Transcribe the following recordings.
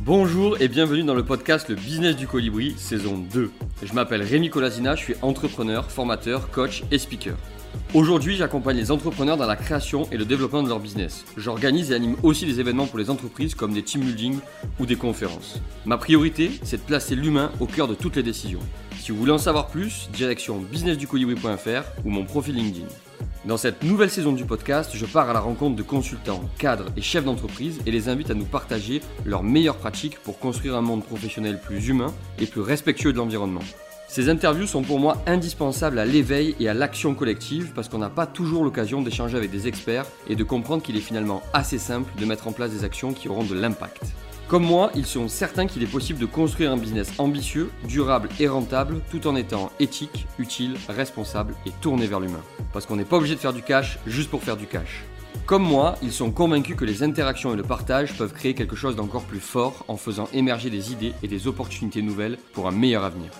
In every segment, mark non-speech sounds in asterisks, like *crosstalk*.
Bonjour et bienvenue dans le podcast Le Business du Colibri, saison 2. Je m'appelle Rémi Colasina, je suis entrepreneur, formateur, coach et speaker. Aujourd'hui, j'accompagne les entrepreneurs dans la création et le développement de leur business. J'organise et anime aussi des événements pour les entreprises comme des team building ou des conférences. Ma priorité, c'est de placer l'humain au cœur de toutes les décisions. Si vous voulez en savoir plus, direction businessducolibri.fr ou mon profil LinkedIn. Dans cette nouvelle saison du podcast, je pars à la rencontre de consultants, cadres et chefs d'entreprise et les invite à nous partager leurs meilleures pratiques pour construire un monde professionnel plus humain et plus respectueux de l'environnement. Ces interviews sont pour moi indispensables à l'éveil et à l'action collective parce qu'on n'a pas toujours l'occasion d'échanger avec des experts et de comprendre qu'il est finalement assez simple de mettre en place des actions qui auront de l'impact. Comme moi, ils sont certains qu'il est possible de construire un business ambitieux, durable et rentable tout en étant éthique, utile, responsable et tourné vers l'humain. Parce qu'on n'est pas obligé de faire du cash juste pour faire du cash. Comme moi, ils sont convaincus que les interactions et le partage peuvent créer quelque chose d'encore plus fort en faisant émerger des idées et des opportunités nouvelles pour un meilleur avenir.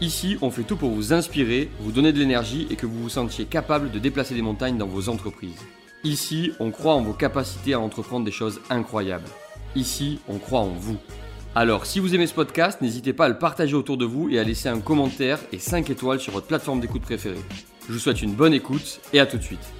Ici, on fait tout pour vous inspirer, vous donner de l'énergie et que vous vous sentiez capable de déplacer des montagnes dans vos entreprises. Ici, on croit en vos capacités à entreprendre des choses incroyables. Ici, on croit en vous. Alors, si vous aimez ce podcast, n'hésitez pas à le partager autour de vous et à laisser un commentaire et 5 étoiles sur votre plateforme d'écoute préférée. Je vous souhaite une bonne écoute et à tout de suite.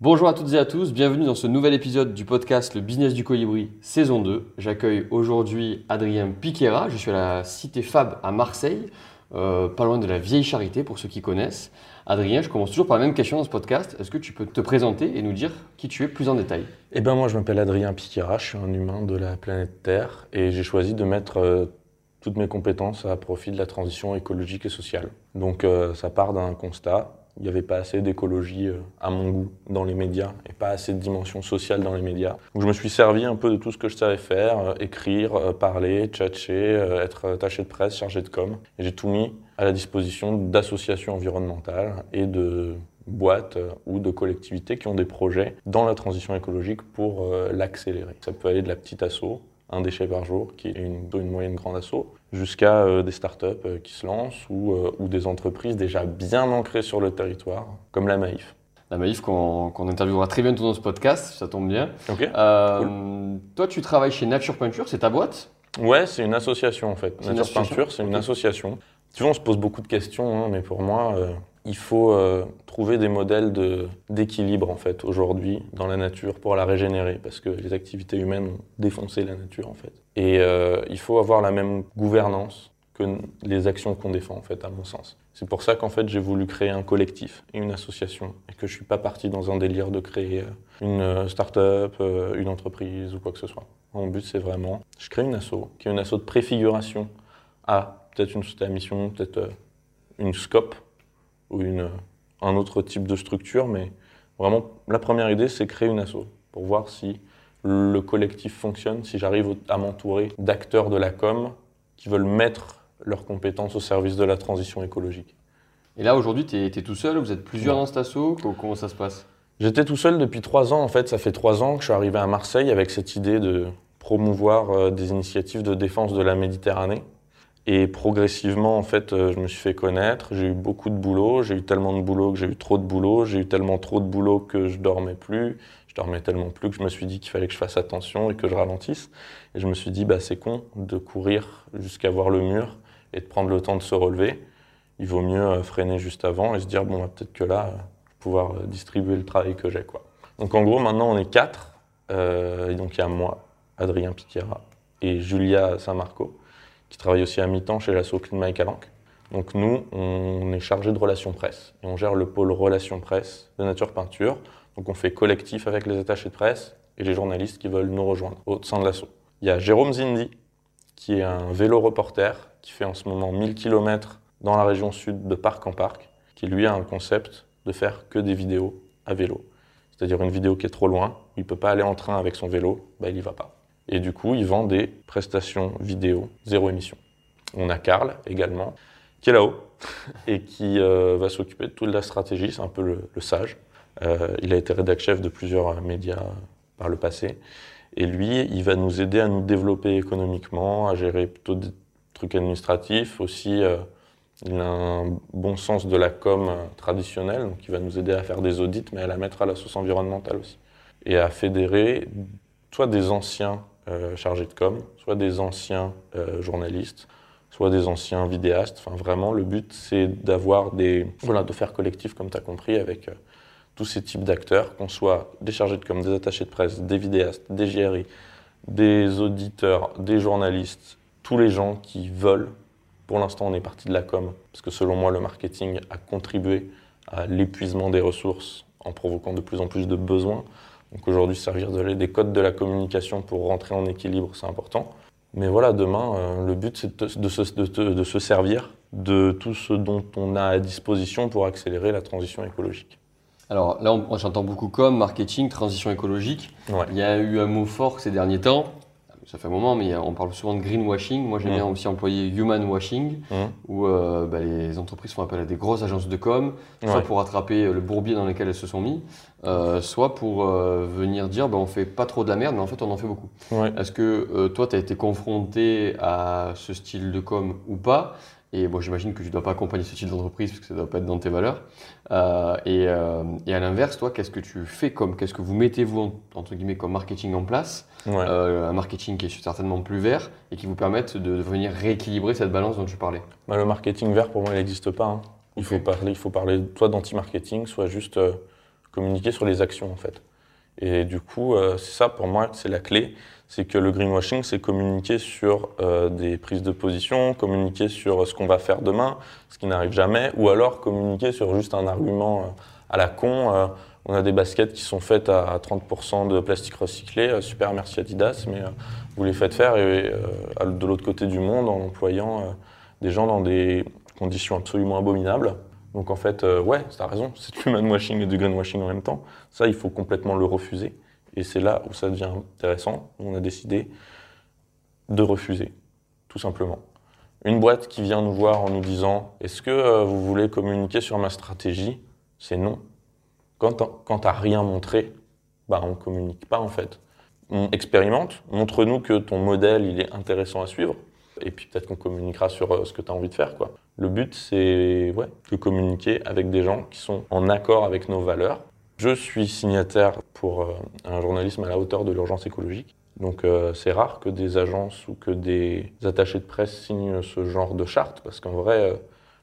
Bonjour à toutes et à tous, bienvenue dans ce nouvel épisode du podcast Le Business du Colibri, saison 2. J'accueille aujourd'hui Adrien Piquera, je suis à la Cité Fab à Marseille, euh, pas loin de la Vieille Charité pour ceux qui connaissent. Adrien, je commence toujours par la même question dans ce podcast. Est-ce que tu peux te présenter et nous dire qui tu es plus en détail? Eh bien, moi, je m'appelle Adrien Piquera, je suis un humain de la planète Terre et j'ai choisi de mettre euh, toutes mes compétences à profit de la transition écologique et sociale. Donc, euh, ça part d'un constat. Il n'y avait pas assez d'écologie euh, à mon goût dans les médias et pas assez de dimension sociale dans les médias. Donc, je me suis servi un peu de tout ce que je savais faire écrire, parler, tchatcher, être attaché de presse, chargé de com. Et j'ai tout mis à la disposition d'associations environnementales et de boîtes euh, ou de collectivités qui ont des projets dans la transition écologique pour euh, l'accélérer. Ça peut aller de la petite asso, un déchet par jour, qui est une, une moyenne grande asso, jusqu'à euh, des startups qui se lancent ou, ou, des entreprises déjà bien ancrées sur le territoire, comme la Maïf. La Maïf qu'on interviewera très bientôt dans ce podcast, ça tombe bien. Toi, tu travailles chez Nature Peinture, c'est ta boîte? Ouais, c'est une association en fait. Nature Peinture, c'est une association tu on se pose beaucoup de questions, hein, mais pour moi, euh, il faut euh, trouver des modèles d'équilibre en fait aujourd'hui dans la nature pour la régénérer, parce que les activités humaines ont défoncé la nature en fait. Et euh, il faut avoir la même gouvernance que les actions qu'on défend en fait, à mon sens. C'est pour ça qu'en fait j'ai voulu créer un collectif et une association, et que je suis pas parti dans un délire de créer une start-up, une entreprise ou quoi que ce soit. Mon but c'est vraiment, je crée une asso, qui est une asso de préfiguration à peut-être une société à mission, peut-être euh, une scope ou une, un autre type de structure, mais vraiment, la première idée, c'est créer une asso pour voir si le collectif fonctionne, si j'arrive à m'entourer d'acteurs de la com qui veulent mettre leurs compétences au service de la transition écologique. Et là, aujourd'hui, tu es, tout seul Vous êtes plusieurs dans cet asso? Comment ça se passe? J'étais tout seul depuis trois ans. En fait, ça fait trois ans que je suis arrivé à Marseille avec cette idée de promouvoir euh, des initiatives de défense de la Méditerranée. Et progressivement, en fait, euh, je me suis fait connaître. J'ai eu beaucoup de boulot. J'ai eu tellement de boulot que j'ai eu trop de boulot. J'ai eu tellement trop de boulot que je dormais plus. Je dormais tellement plus que je me suis dit qu'il fallait que je fasse attention et que je ralentisse. Et je me suis dit, bah, c'est con de courir jusqu'à voir le mur et de prendre le temps de se relever. Il vaut mieux euh, freiner juste avant et se dire, bon, bah, peut-être que là, je vais pouvoir euh, distribuer le travail que j'ai, quoi. Donc, en gros, maintenant, on est quatre. Euh, et donc, il y a moi, Adrien Piquera et Julia Saint-Marco qui travaille aussi à mi-temps chez l'asso Climat et Calanque. Donc nous, on est chargé de relations presse et on gère le pôle relations presse de Nature Peinture. Donc on fait collectif avec les attachés de presse et les journalistes qui veulent nous rejoindre au sein de l'asso. Il y a Jérôme Zindi, qui est un vélo reporter, qui fait en ce moment 1000 km dans la région sud de parc en parc, qui lui a un concept de faire que des vidéos à vélo. C'est-à-dire une vidéo qui est trop loin, où il ne peut pas aller en train avec son vélo, bah, il n'y va pas. Et du coup, ils vendent des prestations vidéo zéro émission. On a Karl également, qui est là-haut *laughs* et qui euh, va s'occuper de toute la stratégie. C'est un peu le, sage. Euh, il a été rédac chef de plusieurs médias par le passé. Et lui, il va nous aider à nous développer économiquement, à gérer plutôt des trucs administratifs. Aussi, euh, il a un bon sens de la com traditionnelle, donc il va nous aider à faire des audits, mais à la mettre à la sauce environnementale aussi. Et à fédérer soit des anciens chargés de com, soit des anciens journalistes, soit des anciens vidéastes. Enfin, vraiment, le but, c'est d'avoir des. Voilà, de faire collectif, comme tu as compris, avec tous ces types d'acteurs, qu'on soit des chargés de com, des attachés de presse, des vidéastes, des JRI, des auditeurs, des journalistes, tous les gens qui veulent. Pour l'instant, on est parti de la com, parce que selon moi, le marketing a contribué à l'épuisement des ressources en provoquant de plus en plus de besoins. Donc aujourd'hui, servir de, des codes de la communication pour rentrer en équilibre, c'est important. Mais voilà, demain, euh, le but, c'est de, de, se servir de tout ce dont on a à disposition pour accélérer la transition écologique. Alors là, j'entends beaucoup comme marketing, transition écologique. Il y a eu un mot fort ces derniers temps ça fait un moment, mais on parle souvent de greenwashing. Moi, j'aime mm. bien aussi employer human washing, mm. où euh, bah, les entreprises font appel à des grosses agences de com, soit pour attraper le bourbier dans lequel elles se sont mis, euh, soit pour euh, venir dire bah, on fait pas trop de la merde, mais en fait, on en fait beaucoup. Est-ce que toi, tu as été confronté à ce style de com ou pas? Et bon, j'imagine que tu ne dois pas accompagner ce type d'entreprise parce que ça ne doit pas être dans tes valeurs. Euh, et, euh, et, à l'inverse, toi, qu'est-ce que tu fais comme, qu'est-ce que vous mettez vous entre guillemets comme marketing en place euh, Un marketing qui est certainement plus vert et qui vous permette de, venir rééquilibrer cette balance dont tu parlais? Bah, le marketing vert, pour moi, il n'existe pas. Hein. Il faut parler, il faut parler soit d'anti-marketing, soit juste communiquer sur les actions en fait. Et du coup, c'est ça pour moi, c'est la clé c'est que le greenwashing, c'est communiquer sur euh, des prises de position, communiquer sur ce qu'on va faire demain, ce qui n'arrive jamais, ou alors communiquer sur juste un argument euh, à la con. Euh, on a des baskets qui sont faites à 30% de plastique recyclé, super merci Adidas, mais vous les faites faire de l'autre côté du monde en employant des gens dans des conditions absolument abominables. Donc en fait, ouais, tu as raison, c'est du manwashing et du greenwashing en même temps. Ça, il faut complètement le refuser. Et c'est là où ça devient intéressant. On a décidé de refuser, tout simplement. Une boîte qui vient nous voir en nous disant Est-ce que euh, vous voulez communiquer sur ma stratégie? C'est non. Quand tu n'as rien montré, bah, on communique pas en fait. On expérimente, montre-nous que ton modèle il est intéressant à suivre, et puis peut-être qu'on communiquera sur euh, ce que tu as envie de faire. Le but, c'est de communiquer avec des gens qui sont en accord avec nos valeurs, je suis signataire pour euh, un journalisme à la hauteur de l'urgence écologique. Donc euh, c'est rare que des agences ou que des attachés de presse signent ce genre de charte, parce qu'en vrai, euh,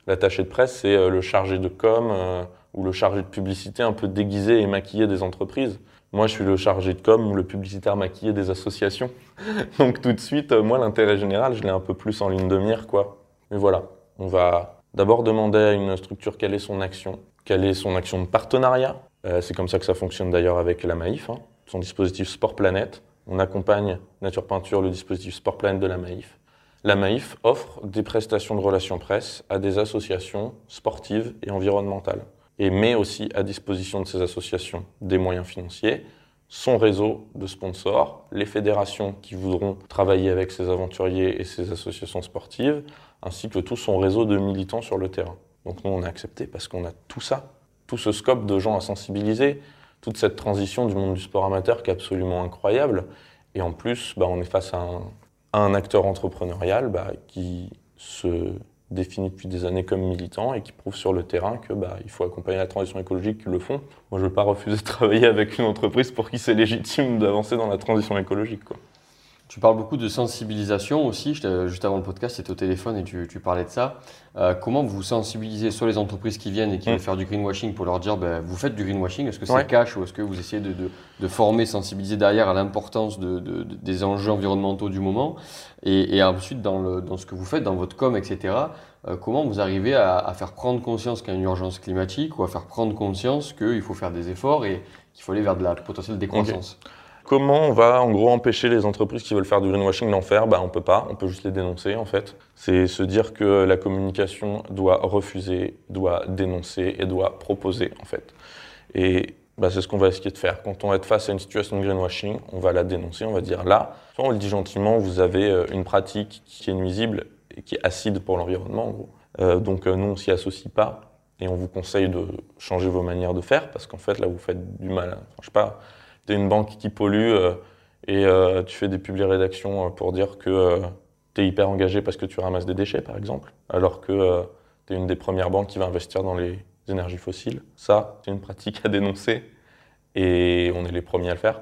l'attaché de presse, c'est le chargé de com ou le chargé de publicité un peu déguisé et maquillé des entreprises. Moi, je suis le chargé de com ou le publicitaire maquillé des associations. *laughs* Donc tout de suite, moi, l'intérêt général, je l'ai un peu plus en ligne de mire, quoi. Mais voilà, on va d'abord demander à une structure quelle est son action, quelle est son action de partenariat, c'est comme ça que ça fonctionne d'ailleurs avec la Maïf, hein. son dispositif Sport Planète. On accompagne Nature Peinture, le dispositif Sport Planète de la Maïf. La Maïf offre des prestations de relations presse à des associations sportives et environnementales et met aussi à disposition de ces associations des moyens financiers, son réseau de sponsors, les fédérations qui voudront travailler avec ces aventuriers et ces associations sportives, ainsi que tout son réseau de militants sur le terrain. Donc nous, on a accepté parce qu'on a tout ça tout ce scope de gens à sensibiliser, toute cette transition du monde du sport amateur qui est absolument incroyable. Et en plus, bah, on est face à un, acteur entrepreneurial bah, qui se définit depuis des années comme militant et qui prouve sur le terrain que bah, il faut accompagner la transition écologique qui le font. Moi, je ne veux pas refuser de travailler avec une entreprise pour qui c'est légitime d'avancer dans la transition écologique. Quoi. Tu parles beaucoup de sensibilisation aussi. Juste avant le podcast, c'était au téléphone et tu, parlais de ça. Euh, comment vous sensibilisez sur les entreprises qui viennent et qui mm. veulent faire du greenwashing pour leur dire ben, vous faites du greenwashing Est-ce que c'est cash ou est-ce que vous essayez de, former, sensibiliser derrière à l'importance des enjeux environnementaux du moment? Et, ensuite, dans, ce que vous faites, dans votre com, etc., euh, comment vous arrivez à, faire prendre conscience qu'il y a une urgence climatique ou à faire prendre conscience qu'il faut faire des efforts et qu'il faut aller vers de la potentielle décroissance? Comment on va en gros empêcher les entreprises qui veulent faire du greenwashing d'en faire? Bah, On peut pas, on peut juste les dénoncer en fait. C'est se dire que la communication doit refuser, doit dénoncer et doit proposer en fait. Et bah, c'est ce qu'on va essayer de faire. Quand on va être face à une situation de greenwashing, on va la dénoncer, on va dire là, soit on le dit gentiment, vous avez euh, une pratique qui est nuisible et qui est acide pour l'environnement. Euh, donc euh, nous, on s'y associe pas et on vous conseille de changer vos manières de faire parce qu'en fait là, vous faites du mal. Je sais pas tu es une banque qui pollue euh, et euh, tu fais des publics rédactions euh, pour dire que tu es hyper engagé parce que tu ramasses des déchets, par exemple, alors que tu es une des premières banques qui va investir dans les énergies fossiles. Ça, c'est une pratique à dénoncer et on est les premiers à le faire.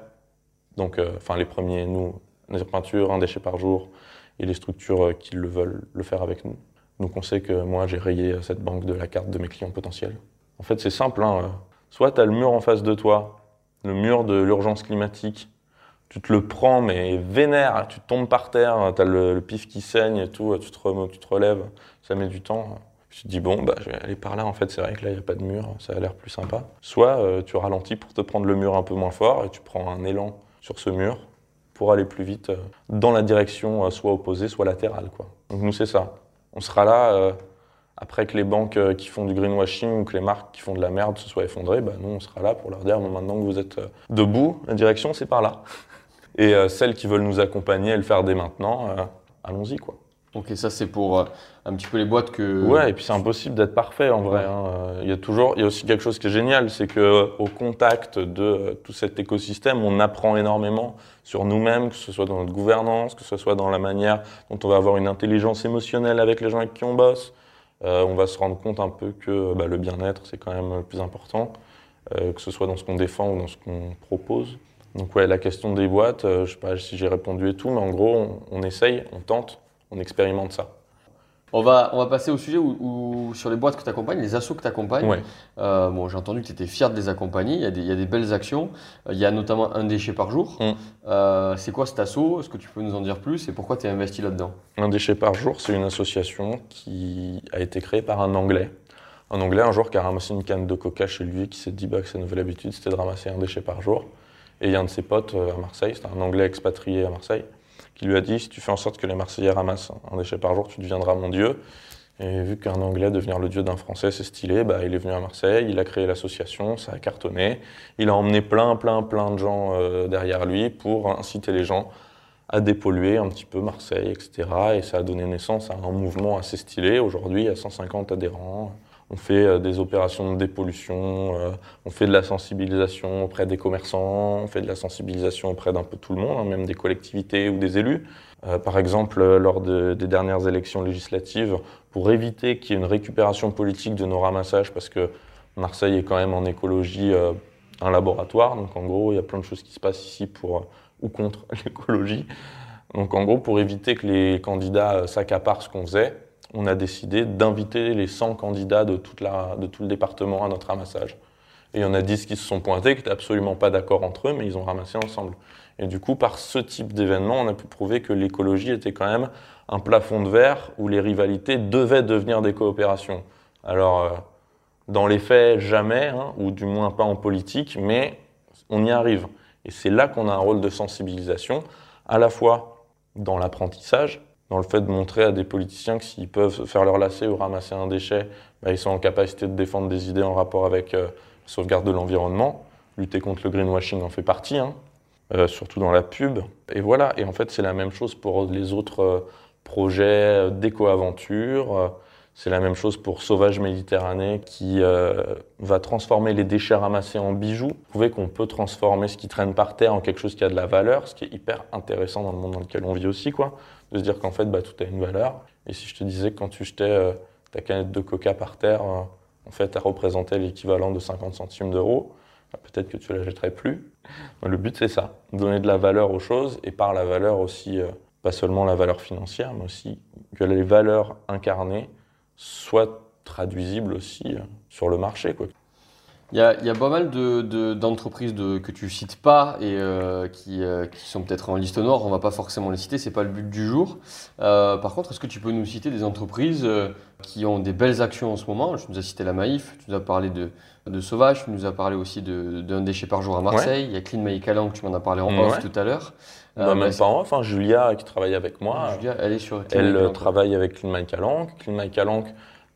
Donc, enfin, les premiers, nous, peinture, un déchet par jour, et les structures qui le veulent le faire avec nous. Donc on sait que moi, j'ai rayé cette banque de la carte de mes clients potentiels. En fait, c'est simple. Hein. Soit tu as le mur en face de toi, le mur de l'urgence climatique, tu te le prends, mais vénère, tu tombes par terre, tu as le, pif qui saigne et tout, tu te, tu relèves, ça met du temps. Je te dis, bon, bah, je vais aller par là, en fait, c'est vrai que là, il n'y a pas de mur, ça a l'air plus sympa. Soit euh, tu ralentis pour te prendre le mur un peu moins fort et tu prends un élan sur ce mur pour aller plus vite euh, dans la direction euh, soit opposée, soit latérale. Quoi. Donc nous, c'est ça. On sera là après que les banques qui font du greenwashing ou que les marques qui font de la merde se soient effondrées. Bah, nous, on sera là pour leur dire, maintenant que vous êtes debout, la direction, c'est par là. *laughs* Et celles qui veulent nous accompagner et le faire dès maintenant, allons-y. quoi. Ok, ça c'est pour euh, un petit peu les boîtes que. Ouais, et puis c'est impossible d'être parfait en vrai. Hein. Il y a toujours, il y a aussi quelque chose qui est génial, c'est que au contact de euh, tout cet écosystème, on apprend énormément sur nous-mêmes, que ce soit dans notre gouvernance, que ce soit dans la manière dont on va avoir une intelligence émotionnelle avec les gens avec qui on bosse. Euh, on va se rendre compte un peu que bah, le bien-être c'est quand même le plus important, euh, que ce soit dans ce qu'on défend ou dans ce qu'on propose. Donc ouais, la question des boîtes, euh, je sais pas si j'ai répondu et tout, mais en gros, on, on essaye, on tente on expérimente ça. On va, on va passer au sujet où, sur les boîtes que tu accompagnes, les assos que tu accompagnes. Euh, bon, j'ai entendu que tu étais fier de les accompagner. Il y, a des, il y a des belles actions. Euh, il y a notamment un déchet par jour. Mm. Euh, c'est quoi cet asso Est-ce que tu peux nous en dire plus? Et pourquoi tu es investi là-dedans? Un déchet par jour, c'est une association qui a été créée par un Anglais. Un Anglais, un jour, qui a ramassé une canne de coca chez lui, qui s'est dit bah, que sa nouvelle habitude, c'était de ramasser un déchet par jour. Et il y a un de ses potes à Marseille, c'est un Anglais expatrié à Marseille, qui lui a dit si tu fais en sorte que les Marseillais ramassent un déchet par jour, tu deviendras mon dieu. Et vu qu'un Anglais devenir le dieu d'un Français, c'est stylé, bah, il est venu à Marseille, il a créé l'association, ça a cartonné. Il a emmené plein, plein, plein de gens euh, derrière lui pour inciter les gens à dépolluer un petit peu Marseille, etc. Et ça a donné naissance à un mouvement assez stylé. Aujourd'hui, il y a 150 adhérents. On fait euh, des opérations de dépollution, euh, on fait de la sensibilisation auprès des commerçants, on fait de la sensibilisation auprès d'un peu tout le monde, hein, même des collectivités ou des élus. Euh, par exemple, lors des dernières élections législatives, pour éviter qu'il y ait une récupération politique de nos ramassages, parce que Marseille est quand même en écologie un laboratoire, donc en gros, il y a plein de choses qui se passent ici pour ou contre *laughs* l'écologie. Donc en gros, pour éviter que les candidats s'accaparent ce qu'on faisait, on a décidé d'inviter les 100 candidats de, tout le département à notre ramassage. Et il y en a 10 qui se sont pointés, qui n'étaient absolument pas d'accord entre eux, mais ils ont ramassé ensemble. Et du coup, par ce type d'événement, on a pu prouver que l'écologie était quand même un plafond de verre où les rivalités devaient devenir des coopérations. Alors, euh, dans les faits, jamais, hein, ou du moins pas en politique, mais on y arrive. Et c'est là qu'on a un rôle de sensibilisation, à la fois dans l'apprentissage, dans le fait de montrer à des politiciens que s'ils peuvent faire leur lacet ou ramasser un déchet, bah, ils sont en capacité de défendre des idées en rapport avec euh, la sauvegarde de l'environnement. Lutter contre le greenwashing en fait partie, hein, euh, surtout dans la pub. Et voilà, et en fait c'est la même chose pour les autres euh, projets d'éco-aventure. C'est la même chose pour Sauvage Méditerranée qui va transformer les déchets ramassés en bijoux. Prouver qu'on peut transformer ce qui traîne par terre en quelque chose qui a de la valeur, ce qui est hyper intéressant dans le monde dans lequel on vit aussi. quoi de se dire qu'en fait, bah, tout a une valeur. Et si je te disais que quand tu jetais euh, ta canette de coca par terre, euh, en fait, elle représentait l'équivalent de 50 centimes d'euros, bah, peut-être que tu la jetterais plus. le but, c'est ça, donner de la valeur aux choses et par la valeur aussi, euh, pas seulement la valeur financière, mais aussi que les valeurs incarnées soient traduisibles aussi sur le marché. Quoi. Il y, a, il y a, pas mal d'entreprises de, que tu cites pas et euh, qui, euh, qui, sont peut-être en liste noire. On va pas forcément les citer, c'est pas le but du jour. Euh, par contre, est-ce que tu peux nous citer des entreprises qui ont des belles actions en ce moment? Tu nous as cité la Maïf, tu nous as parlé de, de Sauvage, tu nous as parlé aussi d'un déchet par jour à Marseille. Il y a Clean My Calanque, tu m'en as parlé en off tout à l'heure. Bah, même pas en off, hein. Julia qui travaille avec moi. Julia, elle est sur. elle travaille avec Clean My Calanque. Clean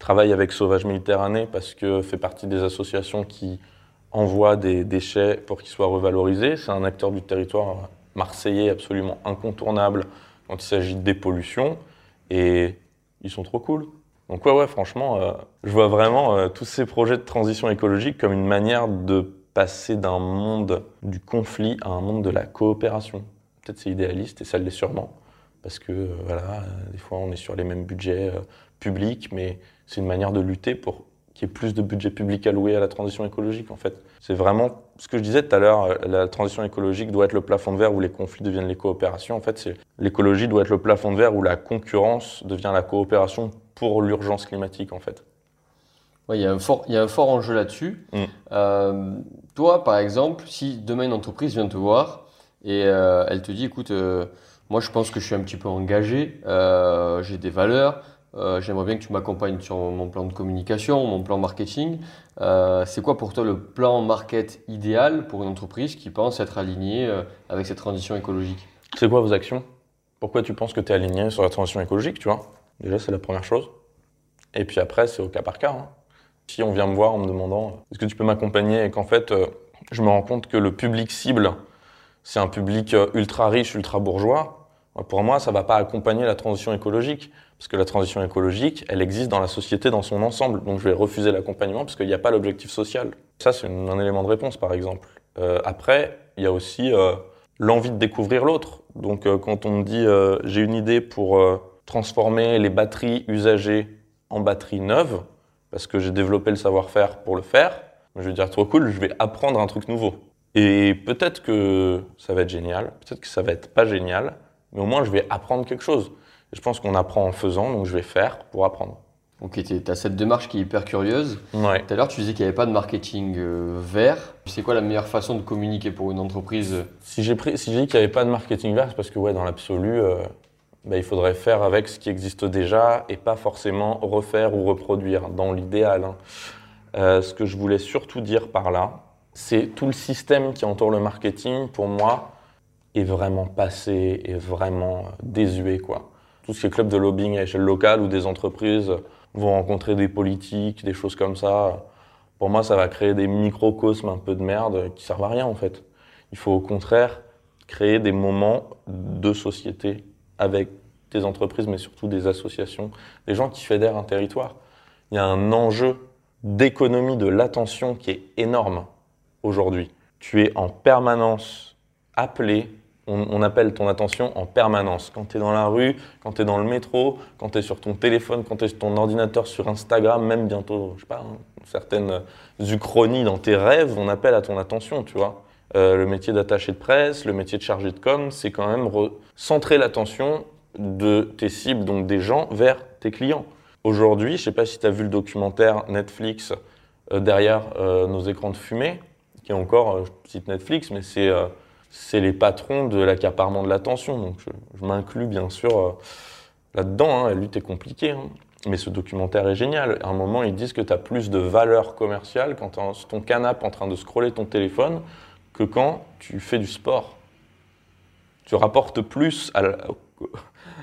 travaille avec Sauvage Méditerranée parce que fait partie des associations qui envoient des déchets pour qu'ils soient revalorisés. C'est un acteur du territoire marseillais absolument incontournable quand il s'agit de dépollution et ils sont trop cool. Donc ouais, ouais, franchement, euh, je vois vraiment euh, tous ces projets de transition écologique comme une manière de passer d'un monde du conflit à un monde de la coopération. Peut-être c'est idéaliste et ça l'est sûrement, parce que euh, voilà, des fois on est sur les mêmes budgets publics, mais c'est une manière de lutter pour qu'il y ait plus de budget public alloué à la transition écologique. En fait, c'est vraiment ce que je disais tout à l'heure, euh, la transition écologique doit être le plafond de verre où les conflits deviennent les coopérations. En fait, c'est l'écologie doit être le plafond de verre où la concurrence devient la coopération pour l'urgence climatique, en fait. Il, y a un fort, il y a un fort enjeu là-dessus. Mm. Euh, toi, par exemple, si demain une entreprise vient te voir et euh, elle te dit, écoute, euh, moi je pense que je suis un petit peu engagé, j'ai des valeurs, euh, j'aimerais bien que tu m'accompagnes sur mon plan de communication, mon plan marketing. Euh, c'est quoi pour toi le plan market idéal pour une entreprise qui pense être alignée euh, avec cette transition écologique? C'est quoi vos actions? Pourquoi tu penses que tu es aligné sur la transition écologique, tu vois? Déjà, c'est la première chose. Et puis après, c'est au cas par cas. hein. Si on vient me voir en me demandant est-ce que tu peux m'accompagner? Et qu'en fait, je me rends compte que le public cible, c'est un public ultra riche, ultra bourgeois, pour moi, ça va pas accompagner la transition écologique. Parce que la transition écologique, elle existe dans la société dans son ensemble. Donc je vais refuser l'accompagnement parce qu'il n'y a pas l'objectif social. Ça, c'est un élément de réponse, par exemple. Euh, après, il y a aussi euh, l'envie de découvrir l'autre. Donc euh, quand on me dit j'ai une idée pour transformer les batteries usagées en batteries neuves, parce que j'ai développé le savoir-faire pour le faire, je vais dire trop cool, je vais apprendre un truc nouveau. Et peut-être que ça va être génial, peut-être que ça va être pas génial, mais au moins je vais apprendre quelque chose. Je pense qu'on apprend en faisant, donc je vais faire pour apprendre. Ok, tu as cette démarche qui est hyper curieuse. Ouais. Tout à l'heure, tu disais qu'il n'y avait pas de marketing euh, vert. C'est quoi la meilleure façon de communiquer pour une entreprise? Si j'ai si dit qu'il n'y avait pas de marketing vert, c'est parce que ouais, dans l'absolu, euh, bah, il faudrait faire avec ce qui existe déjà et pas forcément refaire ou reproduire dans l'idéal. hein. Euh, ce que je voulais surtout dire par là, c'est tout le système qui entoure le marketing, pour moi, est vraiment passé, est vraiment euh, désuet, quoi. Tout ce qui est club de lobbying à échelle locale où des entreprises vont rencontrer des politiques, des choses comme ça. Pour moi, ça va créer des microcosmes un peu de merde qui servent à rien, en fait. Il faut au contraire créer des moments de société avec des entreprises, mais surtout des associations, des gens qui fédèrent un territoire. Il y a un enjeu d'économie de l'attention qui est énorme aujourd'hui. Tu es en permanence appelé, on, appelle ton attention en permanence. Quand tu es dans la rue, quand tu es dans le métro, quand tu es sur ton téléphone, quand tu es sur ton ordinateur, sur Instagram, même bientôt, je sais pas, hein, certaines uchronies dans tes rêves, on appelle à ton attention, tu vois. Euh, le métier d'attaché de presse, le métier de chargé de com, c'est quand même re- centrer l'attention de tes cibles, donc des gens, vers tes clients. Aujourd'hui, je sais pas si tu as vu le documentaire Netflix euh, derrière euh, nos écrans de fumée, qui est encore, euh, je cite Netflix, mais c'est euh, c'est les patrons de l'accaparement de l'attention. Donc je, m'inclus bien sûr euh, là-dedans. Hein, la lutte est compliquée, hein. mais ce documentaire est génial. À un moment, ils disent que tu as plus de valeur commerciale quand tu es sur ton canapé en train de scroller ton téléphone que quand tu fais du sport. Tu rapportes plus à,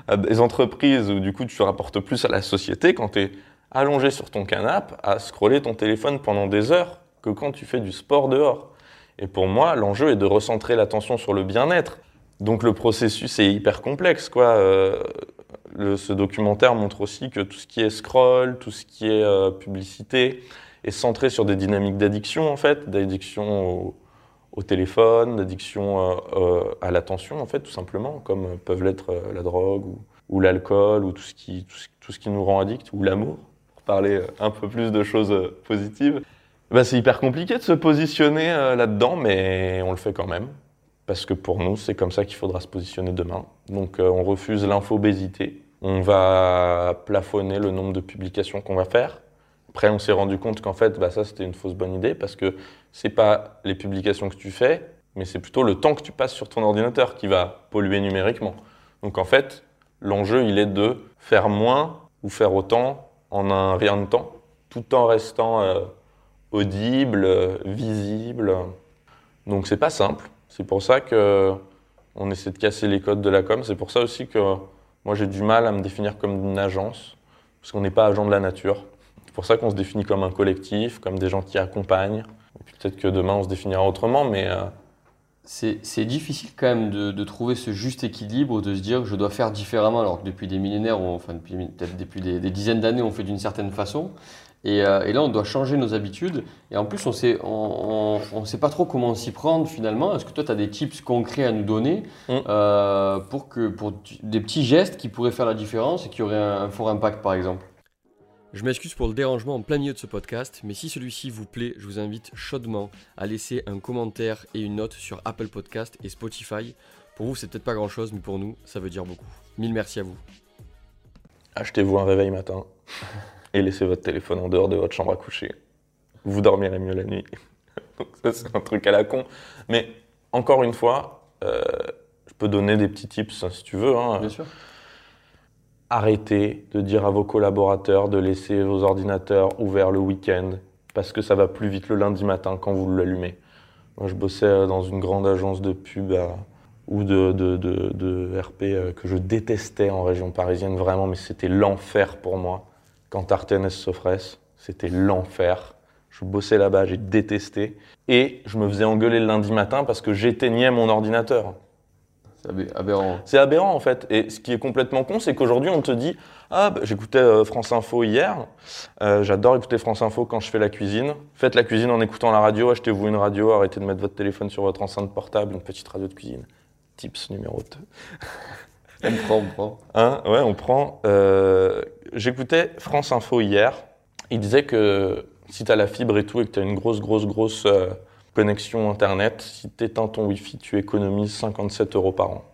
à des entreprises ou du coup tu rapportes plus à la société quand tu es allongé sur ton canapé à scroller ton téléphone pendant des heures que quand tu fais du sport dehors. Et pour moi, l'enjeu est de recentrer l'attention sur le bien-être. Donc le processus est hyper complexe. Quoi. Euh, ce documentaire montre aussi que tout ce qui est scroll, tout ce qui est euh, publicité est centré sur des dynamiques d'addiction en fait, d'addiction au, téléphone, d'addiction euh, à l'attention en fait, tout simplement, comme peuvent l'être la drogue ou, l'alcool ou tout ce, qui, tout, ce, qui nous rend addict ou l'amour, pour parler un peu plus de choses positives. Bah, c'est hyper compliqué de se positionner euh, là-dedans, mais on le fait quand même. Parce que pour nous, c'est comme ça qu'il faudra se positionner demain. Donc euh, on refuse l'infobésité. On va plafonner le nombre de publications qu'on va faire. Après, on s'est rendu compte qu'en fait, bah, ça, c'était une fausse bonne idée parce que c'est pas les publications que tu fais, mais c'est plutôt le temps que tu passes sur ton ordinateur qui va polluer numériquement. Donc en fait, l'enjeu, il est de faire moins ou faire autant en un rien de temps, tout en restant euh, audible, visible. Donc c'est pas simple. C'est pour ça que on essaie de casser les codes de la com. C'est pour ça aussi que moi j'ai du mal à me définir comme une agence, parce qu'on n'est pas agent de la nature. C'est pour ça qu'on se définit comme un collectif, comme des gens qui accompagnent. Peut-être que demain on se définira autrement, mais euh, C'est difficile quand même de, de trouver ce juste équilibre, de se dire que je dois faire différemment, alors que depuis des millénaires, on- enfin depuis peut-être depuis des, des dizaines d'années, on fait d'une certaine façon. Et, euh, et là, on doit changer nos habitudes. Et en plus, on sait, on, on, on sait pas trop comment s'y prendre finalement. Est-ce que toi, tu as des tips concrets à nous donner Mm. euh, pour, que, pour des petits gestes qui pourraient faire la différence et qui auraient un, un fort impact, par exemple? Je m'excuse pour le dérangement en plein milieu de ce podcast, mais si celui-ci vous plaît, je vous invite chaudement à laisser un commentaire et une note sur Apple Podcast et Spotify. Pour vous, c'est peut-être pas grand-chose, mais pour nous, ça veut dire beaucoup. Mille merci à vous. Achetez-vous un réveil matin *laughs* et laissez votre téléphone en dehors de votre chambre à coucher. Vous dormirez mieux la nuit. *laughs* Donc ça, c'est un truc à la con. Mais encore une fois, euh, je peux donner des petits tips si tu veux. hein. Bien sûr. Arrêtez de dire à vos collaborateurs de laisser vos ordinateurs ouverts le week-end parce que ça va plus vite le lundi matin quand vous l'allumez. Moi, je bossais euh, dans une grande agence de pub ou de, de, de- de RP euh, que je détestais en région parisienne, vraiment, mais c'était l'enfer pour moi. Quand Artenes Sofres, c'était l'enfer. Je bossais là-bas, j'ai détesté. Et je me faisais engueuler le lundi matin parce que j'éteignais mon ordinateur. C'est aberrant. C'est aberrant en fait. Et ce qui est complètement con, c'est qu'aujourd'hui on te dit Ah, bah, j'écoutais euh, France Info hier. Euh, J'adore écouter France Info quand je fais la cuisine. Faites la cuisine en écoutant la radio. Achetez-vous une radio. Arrêtez de mettre votre téléphone sur votre enceinte portable. Une petite radio de cuisine. Tips numéro 2. *laughs* On prend, on prend. Hein ouais, on prend. euh, J'écoutais France Info hier. Il disait que si tu as la fibre et tout et que tu as une grosse, grosse, grosse connexion Internet, si tu éteins ton Wi-Fi, tu économises 57 euros par an.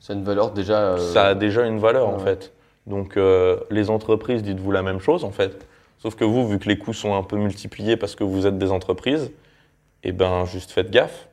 C'est une valeur déjà. euh, Ça a déjà une valeur en ouais. fait. Donc euh, les entreprises, dites-vous la même chose en fait. Sauf que vous, vu que les coûts sont un peu multipliés parce que vous êtes des entreprises, eh ben juste faites gaffe.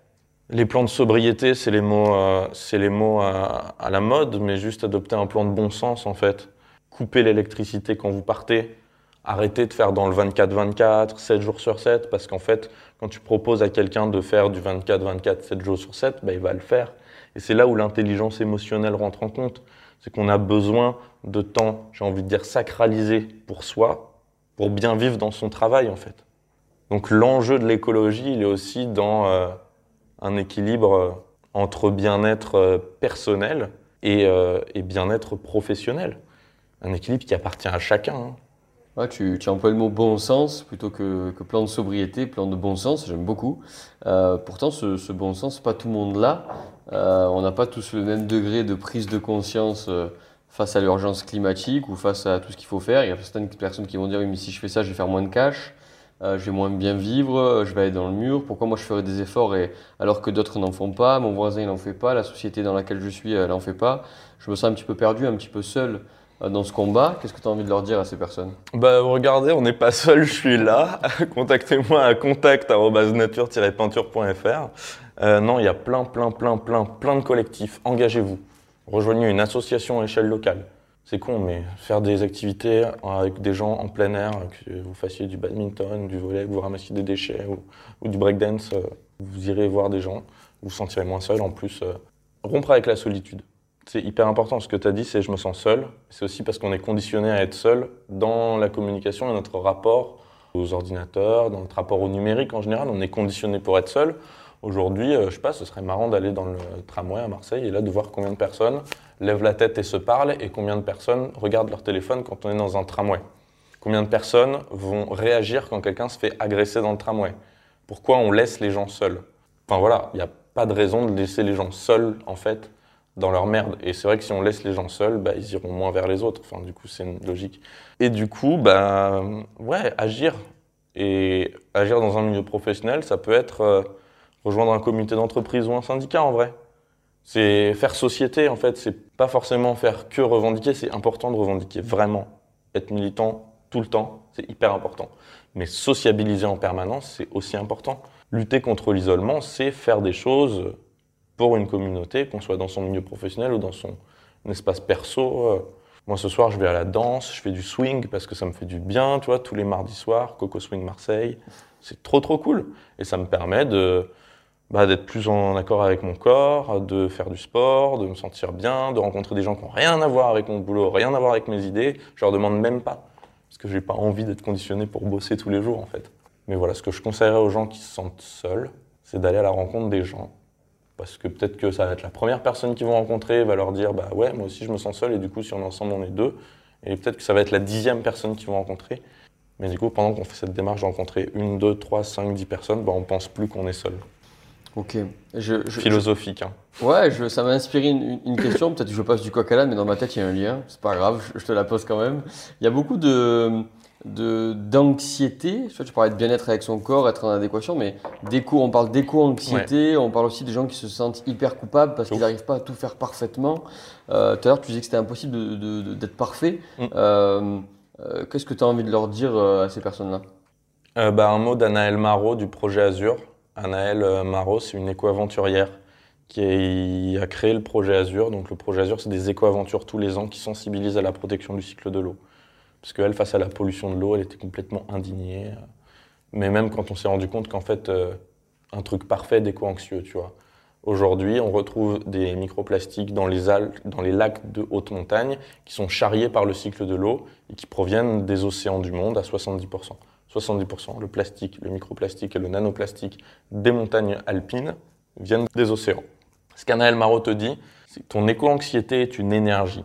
Les plans de sobriété, c'est les mots, euh, c'est les mots à, à la mode, mais juste adopter un plan de bon sens en fait. Couper l'électricité quand vous partez. Arrêtez de faire dans le 24-24, 7 jours sur 7, parce qu'en fait, quand tu proposes à quelqu'un de faire du 24-24, 7 jours sur 7, ben, il va le faire. Et c'est là où l'intelligence émotionnelle rentre en compte. C'est qu'on a besoin de temps, j'ai envie de dire, sacralisé pour soi, pour bien vivre dans son travail, en fait. Donc l'enjeu de l'écologie, il est aussi dans euh, un équilibre euh, entre bien-être euh, personnel et, et bien-être professionnel. Un équilibre qui appartient à chacun. hein. Tu, tu emploies le mot bon sens plutôt que, plan de sobriété, plan de bon sens, j'aime beaucoup. Euh, pourtant, ce, bon sens, pas tout le monde l'a. Euh, on n'a pas tous le même degré de prise de conscience euh, face à l'urgence climatique ou face à tout ce qu'il faut faire. Il y a certaines personnes qui vont dire, oui, mais si je fais ça, je vais faire moins de cash, je vais moins bien vivre, je vais aller dans le mur, pourquoi moi je ferais des efforts et, alors que d'autres n'en font pas, mon voisin il n'en fait pas, la société dans laquelle je suis, elle n'en fait pas. Je me sens un petit peu perdu, un petit peu seul dans ce combat. Qu'est-ce que tu as envie de leur dire à ces personnes Bah regardez, on n'est pas seul, je suis là. *laughs* Contactez-moi à contact@nature-peinture.fr. Euh, non, il y a plein, plein, plein, plein, plein de collectifs. Engagez-vous. Rejoignez une association à échelle locale. C'est con, mais faire des activités avec des gens en plein air, que vous fassiez du badminton, du volley, que vous ramassiez des déchets ou, ou du breakdance, euh, vous irez voir des gens, vous vous sentirez moins seul. En plus, euh, rompre avec la solitude. C'est hyper important. Ce que tu as dit, c'est je me sens seul. C'est aussi parce qu'on est conditionné à être seul dans la communication et notre rapport aux ordinateurs, dans notre rapport au numérique en général. On est conditionné pour être seul. Aujourd'hui, euh, je sais pas, ce serait marrant d'aller dans le tramway à Marseille et là de voir combien de personnes lèvent la tête et se parlent et combien de personnes regardent leur téléphone quand on est dans un tramway. Combien de personnes vont réagir quand quelqu'un se fait agresser dans le tramway? Pourquoi on laisse les gens seuls? Enfin voilà, il n'y a pas de raison de laisser les gens seuls en fait dans leur merde. Et c'est vrai que si on laisse les gens seuls, bah, ils iront moins vers les autres. Enfin, du coup, c'est une logique. Et du coup, bah, ouais, agir. Et agir dans un milieu professionnel, ça peut être euh, rejoindre un comité d'entreprise ou un syndicat en vrai. C'est faire société en fait. C'est pas forcément faire que revendiquer. C'est important de revendiquer vraiment. Être militant tout le temps, c'est hyper important. Mais sociabiliser en permanence, c'est aussi important. Lutter contre l'isolement, c'est faire des choses pour une communauté, qu'on soit dans son milieu professionnel ou dans son espace perso. Euh, Moi, ce soir, je vais à la danse, je fais du swing parce que ça me fait du bien, tu vois, tous les mardis soirs, Coco Swing Marseille. C'est trop, trop cool. Et ça me permet de, bah, d'être plus en accord avec mon corps, de faire du sport, de me sentir bien, de rencontrer des gens qui n'ont rien à voir avec mon boulot, rien à voir avec mes idées. Je leur demande même pas. Parce que j'ai pas envie d'être conditionné pour bosser tous les jours, en fait. Mais voilà, ce que je conseillerais aux gens qui se sentent seuls, c'est d'aller à la rencontre des gens. Parce que peut-être que ça va être la première personne qu'ils vont rencontrer, va leur dire, bah ouais, moi aussi je me sens seul, et du coup, si on est ensemble, on est deux. Et peut-être que ça va être la dixième personne qu'ils vont rencontrer. Mais du coup, pendant qu'on fait cette démarche de rencontrer une, deux, trois, cinq, dix personnes, bah, on pense plus qu'on est seul. Ok. Je, je- Philosophique, hein. ouais, je- ça m'a inspiré une, question. Peut-être que je passe du coq à l'âne, mais dans ma tête, il y a un lien. C'est pas grave, je, je te la pose quand même. Il y a beaucoup de d'anxiété. Tu, tu parlais de bien-être avec son corps, être en adéquation, mais d'éco, on parle d'éco-anxiété, on parle aussi des gens qui se sentent hyper coupables parce qu'ils n'arrivent pas à tout faire parfaitement. Euh, tout à l'heure, tu disais que c'était impossible d'être de, de, parfait. Mm. Euh, euh, qu'est-ce que tu as envie de leur dire à ces personnes-là? Bah, Un mot d'Anaël Marot du projet Azur. Anaël Marot, c'est une éco-aventurière qui a créé le projet Azur. Donc le projet Azur, c'est des éco-aventures tous les ans qui sensibilisent à la protection du cycle de l'eau. Parce qu'elle, face à la pollution de l'eau, elle était complètement indignée. Mais même quand on s'est rendu compte qu'en fait, euh, un truc parfait d'éco-anxieux, tu vois. Aujourd'hui, on retrouve des microplastiques dans les, dans les lacs de haute montagne qui sont charriés par le cycle de l'eau et qui proviennent des océans du monde à 70%. 70%, le plastique, le microplastique et le nanoplastique des montagnes alpines viennent des océans. Ce qu'Anaël Marot te dit, c'est que ton éco-anxiété est une énergie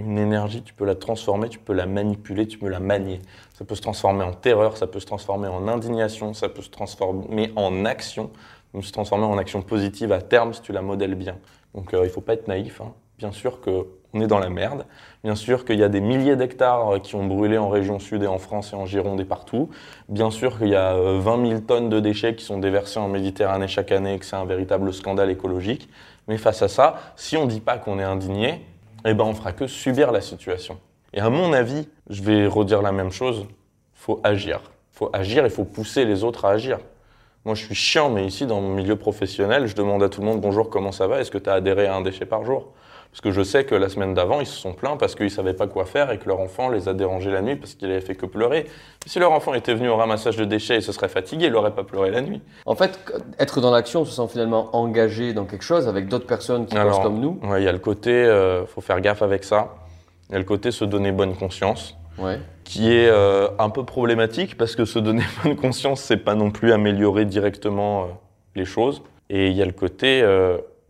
une énergie, tu peux la transformer, tu peux la manipuler, tu peux la manier. Ça peut se transformer en terreur, ça peut se transformer en indignation, ça peut se transformer en action, peut se transformer en action positive à terme si tu la modèles bien. Donc euh, il ne faut pas être naïf. Hein. Bien sûr qu'on est dans la merde. Bien sûr qu'il y a des milliers d'hectares euh, qui ont brûlé en région sud et en France et en Gironde et partout. Bien sûr qu'il y a 20 euh, 000 tonnes de déchets qui sont déversés en Méditerranée chaque année et que c'est un véritable scandale écologique. Mais face à ça, si on ne dit pas qu'on est indigné, eh ben on fera que subir la situation. Et à mon avis, je vais redire la même chose, faut agir. faut agir et faut pousser les autres à agir. Moi, je suis chiant, mais ici, dans mon milieu professionnel, je demande à tout le monde bonjour, comment ça va? Est-ce que tu as adhéré à un déchet par jour? Parce que je sais que la semaine d'avant, ils se sont plaints parce qu'ils ne savaient pas quoi faire et que leur enfant les a dérangés la nuit parce qu'il avait fait que pleurer. si leur enfant était venu au ramassage de déchets et se serait fatigué, il n'aurait pas pleuré la nuit. En fait, être dans l'action, se sent finalement engagé dans quelque chose avec d'autres personnes qui pensent comme nous. Il y a le côté, il euh, faut faire gaffe avec ça. Il y a le côté se donner bonne conscience. qui est euh, un peu problématique parce que se donner *laughs* bonne conscience, c'est pas non plus améliorer directement euh, les choses. Et il y a le côté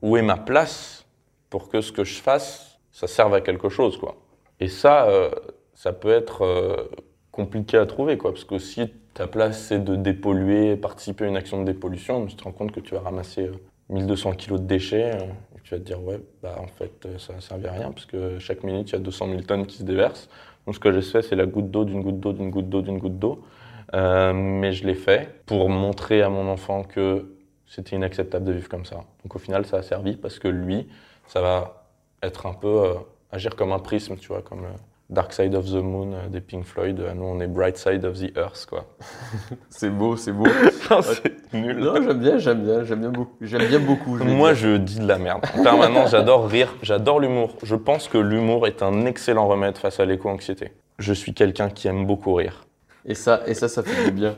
où est ma place pour que ce que je fasse, ça serve à quelque chose, quoi. Et ça, euh, ça peut être euh, compliqué à trouver, quoi, parce que si ta place c'est de dépolluer, participer à une action de dépollution, tu te rends compte que tu vas ramasser 1200 euh, kilos de déchets, et tu vas te dire, ouais, bah en fait, ça ne servait à rien, parce que chaque minute, il y a 200 000 tonnes qui se déversent. Donc ce que j'ai fait, c'est la goutte d'eau, d'une goutte d'eau, d'une goutte d'eau, d'une goutte d'eau. mais je l'ai fait pour montrer à mon enfant que c'était inacceptable de vivre comme ça. Donc au final, ça a servi parce que lui, ça va être un peu euh, agir comme un prisme, tu vois, comme le Dark Side of the Moon euh, des Pink Floyd. Euh, nous, on est Bright Side of the Earth, quoi. *laughs* c'est beau, c'est beau. *laughs* c'est nul. Non, j'aime bien, j'aime bien, j'aime bien beaucoup. J'aime bien beaucoup. Moi, je dis de la merde. En permanence, j'adore rire, j'adore l'humour. Je pense que l'humour est un excellent remède face à l'éco-anxiété. Je suis quelqu'un qui aime beaucoup rire. Et ça, et ça, ça fait du bien.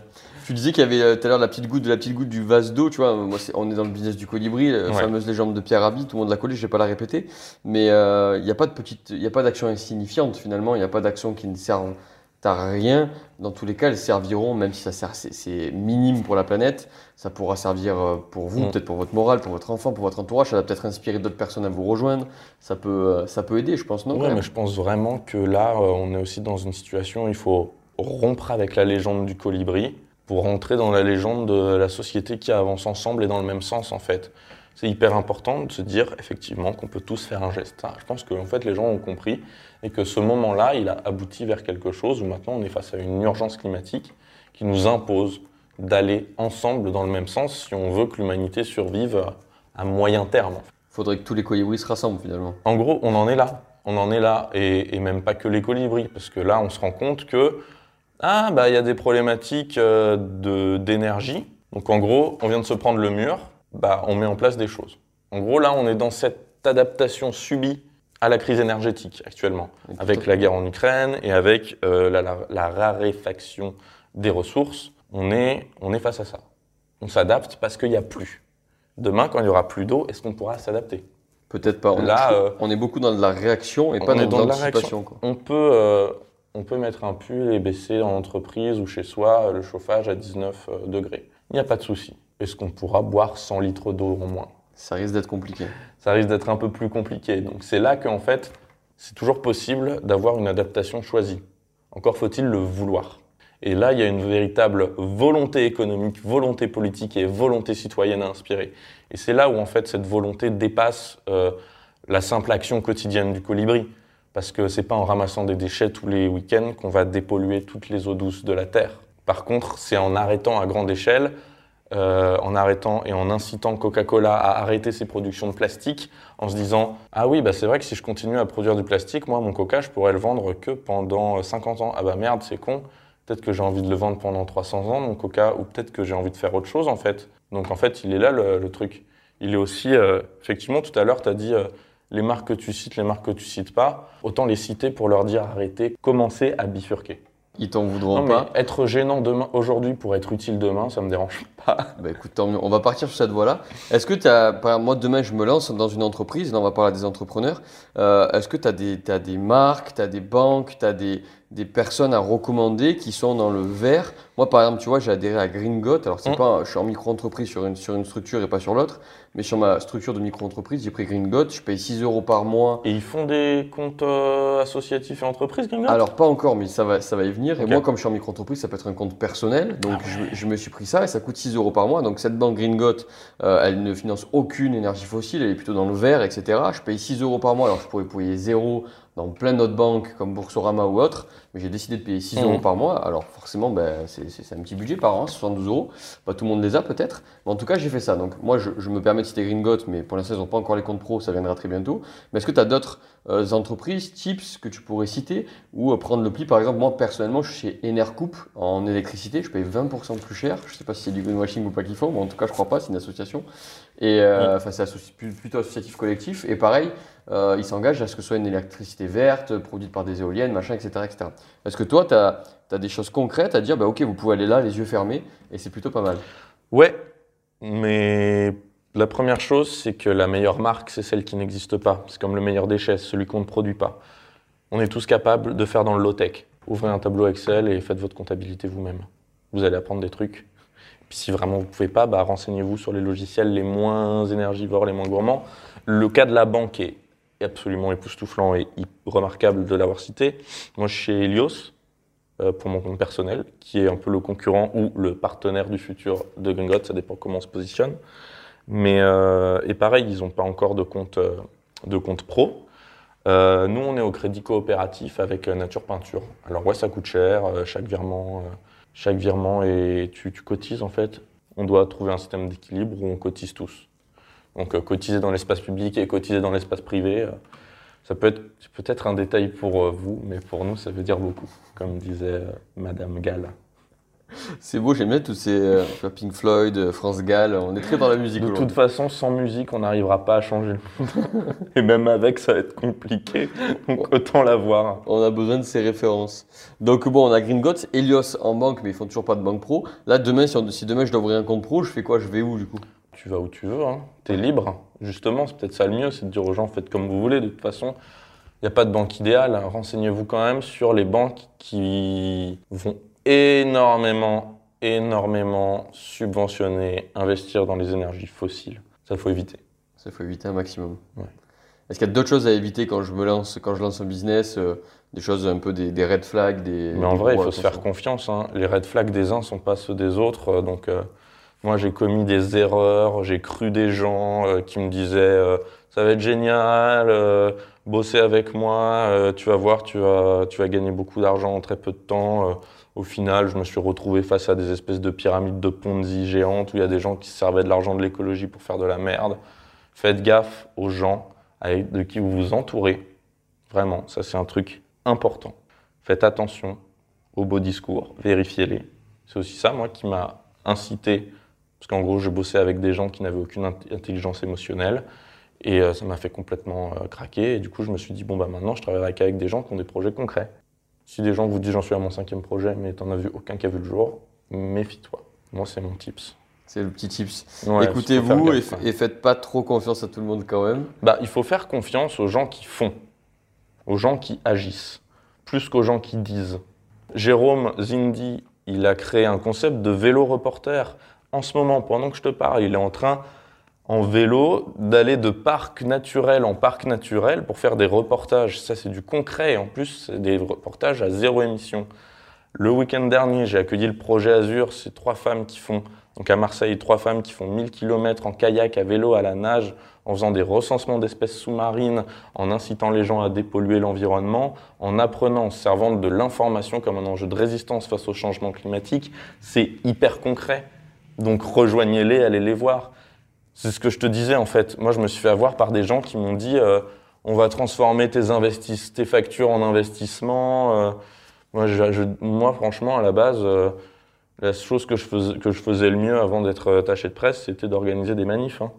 Tu disais qu'il y avait euh, tout à l'heure la petite goutte de la petite goutte du vase d'eau, tu vois. Moi, on est dans le business du colibri, la fameuse légende de Pierre Rabhi, tout le monde l'a collé, je vais pas la répéter. Mais euh, il n'y a pas de petite, il a pas d'action insignifiante finalement, il n'y a pas d'action qui ne servent à rien. Dans tous les cas, elles serviront, même si ça sert, c'est minime pour la planète, ça pourra servir euh, pour vous, mm. peut-être pour votre morale, pour votre enfant, pour votre entourage. Ça va peut-être inspirer d'autres personnes à vous rejoindre. Ça peut, ça peut aider, je pense, non Oui, mais je pense vraiment que là, on est aussi dans une situation où il faut rompre avec la légende du colibri pour rentrer dans la légende de la société qui avance ensemble et dans le même sens en fait. C'est hyper important de se dire effectivement qu'on peut tous faire un geste. Je pense que en fait les gens ont compris et que ce moment-là, il a abouti vers quelque chose où maintenant on est face à une urgence climatique qui nous impose d'aller ensemble dans le même sens si on veut que l'humanité survive à moyen terme. Il faudrait que tous les colibris se rassemblent finalement. En gros, on en est là. On en est là, et, et même pas que les colibris, parce que là, on se rend compte que ah, bah il y a des problématiques euh, d'énergie. Donc en gros, on vient de se prendre le mur, bah on met en place des choses. En gros, là, on est dans cette adaptation subie à la crise énergétique actuellement, avec la guerre en Ukraine et avec euh, la, raréfaction des ressources. On est, on est face à ça. On s'adapte parce qu'il n'y a plus. Demain, quand il n'y aura plus d'eau, est-ce qu'on pourra s'adapter? Peut-être pas. On, là, est, euh, on est beaucoup dans de la réaction et pas dans, l'anticipation. On peut on peut mettre un pull et baisser dans l'entreprise ou chez soi le chauffage à 19 euh, degrés. Il n'y a pas de souci. Est-ce qu'on pourra boire 100 litres d'eau en moins? Ça risque d'être compliqué. Ça risque d'être un peu plus compliqué. Donc c'est là qu'en fait, c'est toujours possible d'avoir une adaptation choisie. Encore faut-il le vouloir. Et là, il y a une véritable volonté économique, volonté politique et volonté citoyenne à inspirer. Et c'est là où en fait cette volonté dépasse euh, la simple action quotidienne du colibri. Parce que c'est pas en ramassant des déchets tous les week-ends qu'on va dépolluer toutes les eaux douces de la Terre. Par contre, c'est en arrêtant à grande échelle, euh, en arrêtant et en incitant Coca-Cola à arrêter ses productions de plastique, en se disant Ah oui, bah c'est vrai que si je continue à produire du plastique, moi, mon Coca, je pourrais le vendre que pendant 50 ans. Ah bah merde, c'est con. Peut-être que j'ai envie de le vendre pendant 300 ans, mon Coca, ou peut-être que j'ai envie de faire autre chose, en fait. Donc, en fait, il est là, le, truc. Il est aussi, euh, effectivement, tout à l'heure, tu as dit euh, les marques que tu cites, les marques que tu cites pas, autant les citer pour leur dire arrêtez, commencez à bifurquer. Ils t'en voudront pas. Être gênant demain, aujourd'hui pour être utile demain, ça me dérange *laughs* pas. Bah écoute, tant mieux. On va partir sur cette voie-là. Est-ce que tu as, par moi demain je me lance dans une entreprise, là on va parler des entrepreneurs. Euh, est-ce que tu as, as, des marques, tu as des banques, tu as des, des personnes à recommander qui sont dans le vert. Moi, par exemple, tu vois, j'ai adhéré à Gringot. Alors, c'est mm. pas, je suis en micro-entreprise sur une, sur une structure et pas sur l'autre. Mais sur ma structure de micro-entreprise, j'ai pris Gringot. Je paye 6 euros par mois. Et ils font des comptes euh, associatifs et entreprises, Gringot? Alors, pas encore, mais ça va, ça va y venir. Et moi, comme je suis en micro-entreprise, ça peut être un compte personnel. Donc, ah je, me suis pris ça et ça coûte 6 euros par mois. Donc, cette banque Gringot, euh, elle ne finance aucune énergie fossile. Elle est plutôt dans le vert, etc. Je paye 6 euros par mois. Alors, je pourrais payer 0 dans plein d'autres banques comme Boursorama ou autres, mais j'ai décidé de payer 6 euros mmh. par mois. Alors forcément, ben, c'est un petit budget par an, 72 euros. Pas tout le monde les a peut-être, mais en tout cas, j'ai fait ça. Donc moi, je, me permets de citer Gringot, mais pour l'instant, ils n'ont pas encore les comptes pro, ça viendra très bientôt. Mais est-ce que tu as d'autres euh, entreprises, tips que tu pourrais citer ou euh, prendre le pli Par exemple, moi personnellement, je suis chez Enercoup en électricité, je paye 20% plus cher. Je ne sais pas si c'est du greenwashing ou pas qu'il faut, mais en tout cas, je crois pas, c'est une association. Et euh, enfin, c'est plutôt associatif collectif. Et pareil, euh, il s'engage à ce que ce soit une électricité verte, produite par des éoliennes, machin, etc. etc. Est-ce que toi, tu as, des choses concrètes à dire, bah, ok, vous pouvez aller là, les yeux fermés, et c'est plutôt pas mal Ouais, mais la première chose, c'est que la meilleure marque, c'est celle qui n'existe pas. C'est comme le meilleur déchet, celui qu'on ne produit pas. On est tous capables de faire dans le low-tech. Ouvrez un tableau Excel et faites votre comptabilité vous-même. Vous allez apprendre des trucs. Puis si vraiment vous ne pouvez pas, bah, renseignez-vous sur les logiciels les moins énergivores, les moins gourmands. Le cas de la banque est absolument époustouflant et remarquable de l'avoir cité. Moi, je suis chez Helios, euh, pour mon compte personnel, qui est un peu le concurrent ou le partenaire du futur de Gungot, ça dépend comment on se positionne. Mais, euh, et pareil, ils n'ont pas encore de compte, euh, de compte pro. nous, on est au crédit coopératif avec Nature Peinture. Alors ouais, ça coûte cher, chaque virement, chaque virement et tu, cotises en fait. On doit trouver un système d'équilibre où on cotise tous. Donc euh, cotiser dans l'espace public et cotiser dans l'espace privé, euh, ça peut être peut-être un détail pour euh, vous, mais pour nous, ça veut dire beaucoup, comme disait Madame Gall. C'est beau, j'aime bien tous ces Pink Floyd, France Gall, on est très dans la musique. De toute façon, sans musique, on n'arrivera pas à changer le monde. *laughs* Et même avec, ça va être compliqué, donc autant l'avoir. On a besoin de ces références. Donc bon, on a Gringotts, Helios en banque, mais ils font toujours pas de banque pro. Là, demain, si demain je dois ouvrir un compte pro, je fais quoi? Je vais où du coup? Tu vas où tu veux, hein. tu es libre. Justement, c'est peut-être ça le mieux, c'est de dire aux gens, faites comme vous voulez. De toute façon, il n'y a pas de banque idéale. Renseignez-vous quand même sur les banques qui vont énormément, énormément subventionner, investir dans les énergies fossiles. Ça, faut éviter. Ça, faut éviter un maximum. Est-ce qu'il y a d'autres choses à éviter quand je me lance, quand je lance un business euh, Des choses un peu des, red flags des, Mais en vrai, il faut se faire confiance. Hein. Les red flags des uns ne sont pas ceux des autres. Euh, donc, euh, moi, j'ai commis des erreurs, j'ai cru des gens euh, qui me disaient euh, ça va être génial, euh, bosser avec moi, tu vas voir, tu vas, tu vas gagner beaucoup d'argent en très peu de temps. Au final, je me suis retrouvé face à des espèces de pyramides de Ponzi géantes où il y a des gens qui se servaient de l'argent de l'écologie pour faire de la merde. Faites gaffe aux gens de qui vous vous entourez. Vraiment, ça c'est un truc important. Faites attention aux beaux discours, vérifiez-les. C'est aussi ça, moi, qui m'a incité parce qu'en gros, je bossais avec des gens qui n'avaient aucune intelligence émotionnelle. Et euh, ça m'a fait complètement euh, craquer. Et du coup, je me suis dit, bon, bah maintenant, je travaillerai qu'avec des gens qui ont des projets concrets. Si des gens vous disent, j'en suis à mon cinquième projet, mais t'en as vu aucun qui a vu le jour, méfie-toi. Moi, c'est mon tips. C'est le petit tips. Écoutez-vous et, et, faites pas trop confiance à tout le monde quand même. Bah, il faut faire confiance aux gens qui font, aux gens qui agissent, plus qu'aux gens qui disent. Jérôme Zindi, il a créé un concept de vélo reporter en ce moment, pendant que je te parle, il est en train, en vélo, d'aller de parc naturel en parc naturel pour faire des reportages. Ça, c'est du concret. En plus, c'est des reportages à zéro émission. Le week-end dernier, j'ai accueilli le projet Azur. C'est trois femmes qui font Donc à Marseille, trois femmes qui font 1000 km en kayak, à vélo, à la nage, en faisant des recensements d'espèces sous-marines, en incitant les gens à dépolluer l'environnement, en apprenant, en servant de l'information comme un enjeu de résistance face au changement climatique. C'est hyper concret. Donc rejoignez-les, allez les voir. C'est ce que je te disais en fait. Moi, je me suis fait avoir par des gens qui m'ont dit euh, on va transformer tes, factures en investissement. Euh. moi, franchement, à la base, euh, la chose que je, faisais, le mieux avant d'être attaché de presse, c'était d'organiser des manifs. Hein.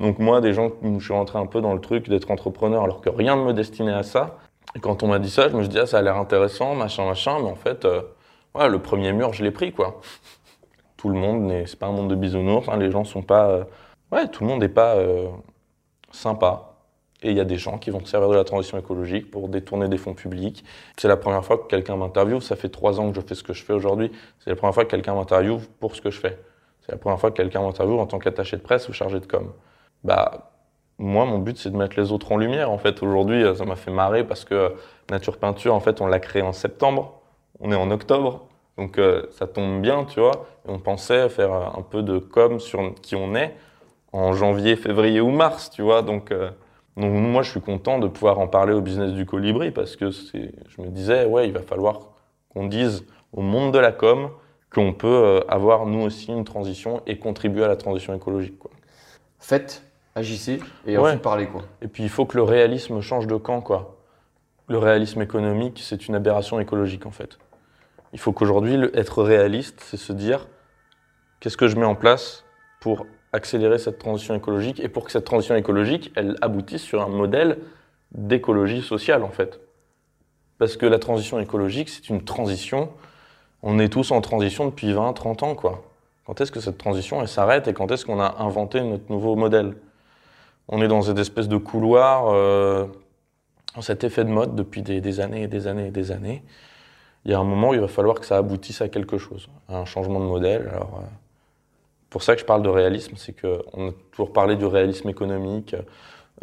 Donc moi, des gens, je suis rentré un peu dans le truc d'être entrepreneur alors que rien ne me destinait à ça. Et quand on m'a dit ça, je me suis dit, ah, ça a l'air intéressant, machin, machin, mais en fait, le premier mur, je l'ai pris, quoi tout le monde n'est, c'est pas un monde de bisounours. Hein, les gens sont pas, ouais, tout le monde n'est pas euh, sympa. Et il y a des gens qui vont se servir de la transition écologique pour détourner des fonds publics. C'est la première fois que quelqu'un m'interviewe. Ça fait trois ans que je fais ce que je fais aujourd'hui. C'est la première fois que quelqu'un m'interviewe pour ce que je fais. C'est la première fois que quelqu'un m'interviewe en tant qu'attaché de presse ou chargé de com. Bah, moi, mon but, c'est de mettre les autres en lumière. En fait, aujourd'hui, ça m'a fait marrer parce que Nature Peinture, en fait, on l'a créé en septembre. On est en octobre. Donc euh, ça tombe bien, tu vois. on pensait faire un peu de com sur qui on est en janvier, février ou mars, tu vois. Donc, euh, donc moi, je suis content de pouvoir en parler au business du colibri parce que je me disais, ouais, il va falloir qu'on dise au monde de la com qu'on peut euh, avoir nous aussi une transition et contribuer à la transition écologique. Quoi. Faites, agissez et ensuite parlez. Quoi. Et puis il faut que le réalisme change de camp. Quoi. Le réalisme économique, c'est une aberration écologique en fait. Il faut qu'aujourd'hui, être réaliste, c'est se dire qu'est-ce que je mets en place pour accélérer cette transition écologique et pour que cette transition écologique, elle aboutisse sur un modèle d'écologie sociale en fait. Parce que la transition écologique, c'est une transition. On est tous en transition depuis 20, 30 ans quoi. Quand est-ce que cette transition elle s'arrête et quand est-ce qu'on a inventé notre nouveau modèle? On est dans cette espèce de couloir, euh, cet effet de mode depuis des, des années et des années et des années il y a un moment où il va falloir que ça aboutisse à quelque chose, à un changement de modèle. Alors, euh, pour ça que je parle de réalisme, c'est qu'on a toujours parlé du réalisme économique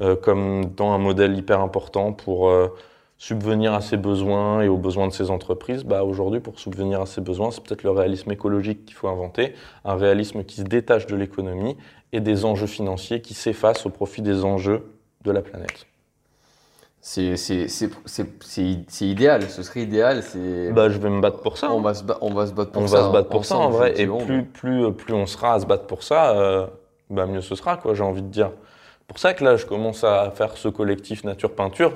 euh, comme dans un modèle hyper important pour euh, subvenir à ses besoins et aux besoins de ses entreprises. Bah, Aujourd'hui, pour subvenir à ses besoins, c'est peut-être le réalisme écologique qu'il faut inventer, un réalisme qui se détache de l'économie et des enjeux financiers qui s'effacent au profit des enjeux de la planète. C'est idéal, ce serait idéal. Bah, je vais me battre pour ça. On, hein. va, se on va se battre pour on ça. On va se battre pour ça en vrai. Et plus, plus, plus on sera à se battre pour ça, euh, bah, mieux ce sera, quoi, j'ai envie de dire. pour ça que là, je commence à faire ce collectif Nature Peinture.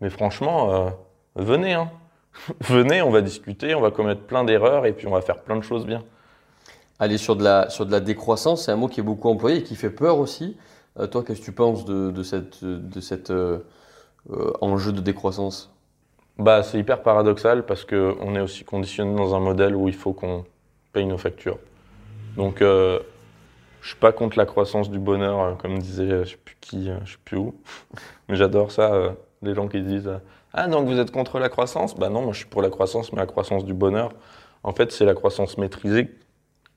Mais franchement, euh, venez. Hein. *laughs* venez, on va discuter, on va commettre plein d'erreurs et puis on va faire plein de choses bien. Aller sur de la, sur de la décroissance, c'est un mot qui est beaucoup employé et qui fait peur aussi. Euh, toi, qu'est-ce que tu penses de, de cette. De cette euh, enjeu de décroissance bah, C'est hyper paradoxal parce qu'on est aussi conditionné dans un modèle où il faut qu'on paye nos factures. Donc, euh, je suis pas contre la croissance du bonheur, euh, comme disait je sais plus qui, je sais plus où. *laughs* Mais j'adore ça, les gens qui disent Ah, donc vous êtes contre la croissance? Bah non, moi je suis pour la croissance, mais la croissance du bonheur. En fait, c'est la croissance maîtrisée.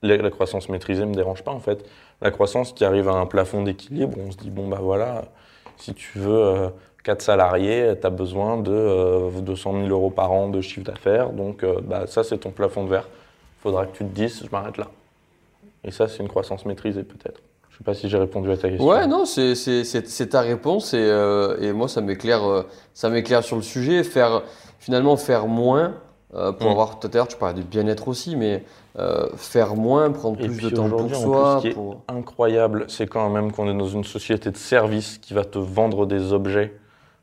La croissance maîtrisée me dérange pas, en fait. La croissance qui arrive à un plafond d'équilibre, on se dit Bon, bah voilà, si tu veux 4 salariés, tu as besoin de 200 euh, 000 euros par an de chiffre d'affaires. Donc, euh, bah, ça, c'est ton plafond de verre. Il faudra que tu te dises, je m'arrête là. Et ça, c'est une croissance maîtrisée, peut-être. Je ne sais pas si j'ai répondu à ta question. Ouais, non, c'est ta réponse. Et, euh, et moi, ça m'éclaire sur le sujet. Faire, finalement, faire moins. pour mm. avoir, tout à l'heure, tu parlais du bien-être aussi, mais faire moins, prendre plus de temps pour soi. ce qui est incroyable, c'est quand même qu'on est dans une société de service qui va te vendre des objets